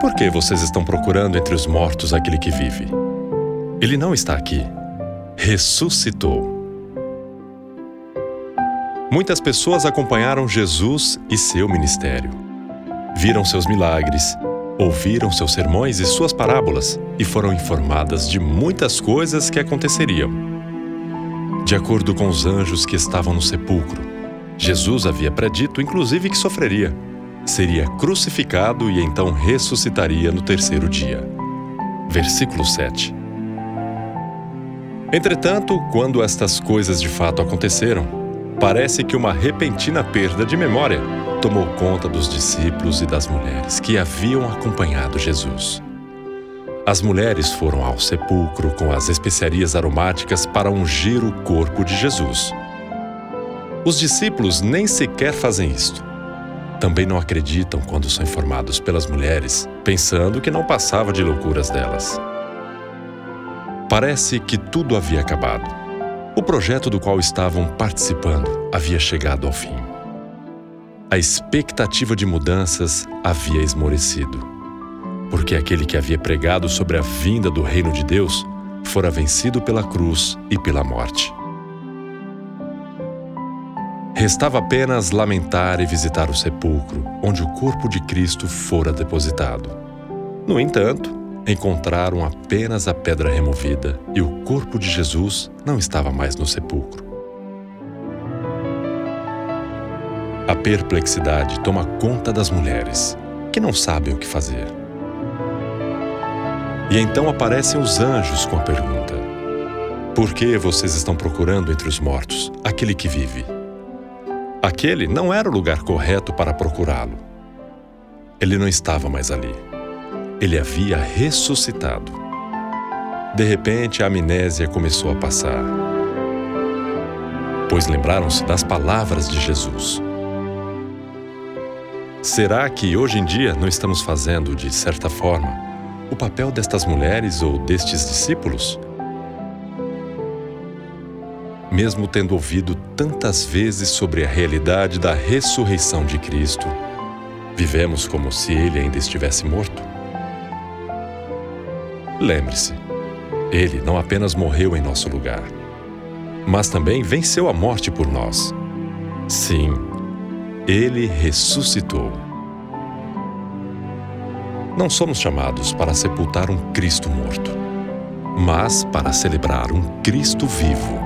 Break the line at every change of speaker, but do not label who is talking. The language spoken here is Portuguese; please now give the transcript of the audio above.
Por que vocês estão procurando entre os mortos aquele que vive? Ele não está aqui. Ressuscitou. Muitas pessoas acompanharam Jesus e seu ministério. Viram seus milagres, ouviram seus sermões e suas parábolas e foram informadas de muitas coisas que aconteceriam. De acordo com os anjos que estavam no sepulcro, Jesus havia predito, inclusive, que sofreria, seria crucificado e então ressuscitaria no terceiro dia. Versículo 7. Entretanto, quando estas coisas de fato aconteceram, parece que uma repentina perda de memória tomou conta dos discípulos e das mulheres que haviam acompanhado Jesus. As mulheres foram ao sepulcro com as especiarias aromáticas para ungir o corpo de Jesus. Os discípulos nem sequer fazem isto. Também não acreditam quando são informados pelas mulheres, pensando que não passava de loucuras delas. Parece que tudo havia acabado. O projeto do qual estavam participando havia chegado ao fim. A expectativa de mudanças havia esmorecido, porque aquele que havia pregado sobre a vinda do reino de Deus fora vencido pela cruz e pela morte. Restava apenas lamentar e visitar o sepulcro onde o corpo de Cristo fora depositado. No entanto, encontraram apenas a pedra removida e o corpo de Jesus não estava mais no sepulcro. A perplexidade toma conta das mulheres, que não sabem o que fazer. E então aparecem os anjos com a pergunta: Por que vocês estão procurando entre os mortos aquele que vive? Aquele não era o lugar correto para procurá-lo. Ele não estava mais ali. Ele havia ressuscitado. De repente, a amnésia começou a passar. Pois lembraram-se das palavras de Jesus. Será que hoje em dia não estamos fazendo, de certa forma, o papel destas mulheres ou destes discípulos? Mesmo tendo ouvido tantas vezes sobre a realidade da ressurreição de Cristo, vivemos como se ele ainda estivesse morto? Lembre-se, ele não apenas morreu em nosso lugar, mas também venceu a morte por nós. Sim, ele ressuscitou. Não somos chamados para sepultar um Cristo morto, mas para celebrar um Cristo vivo.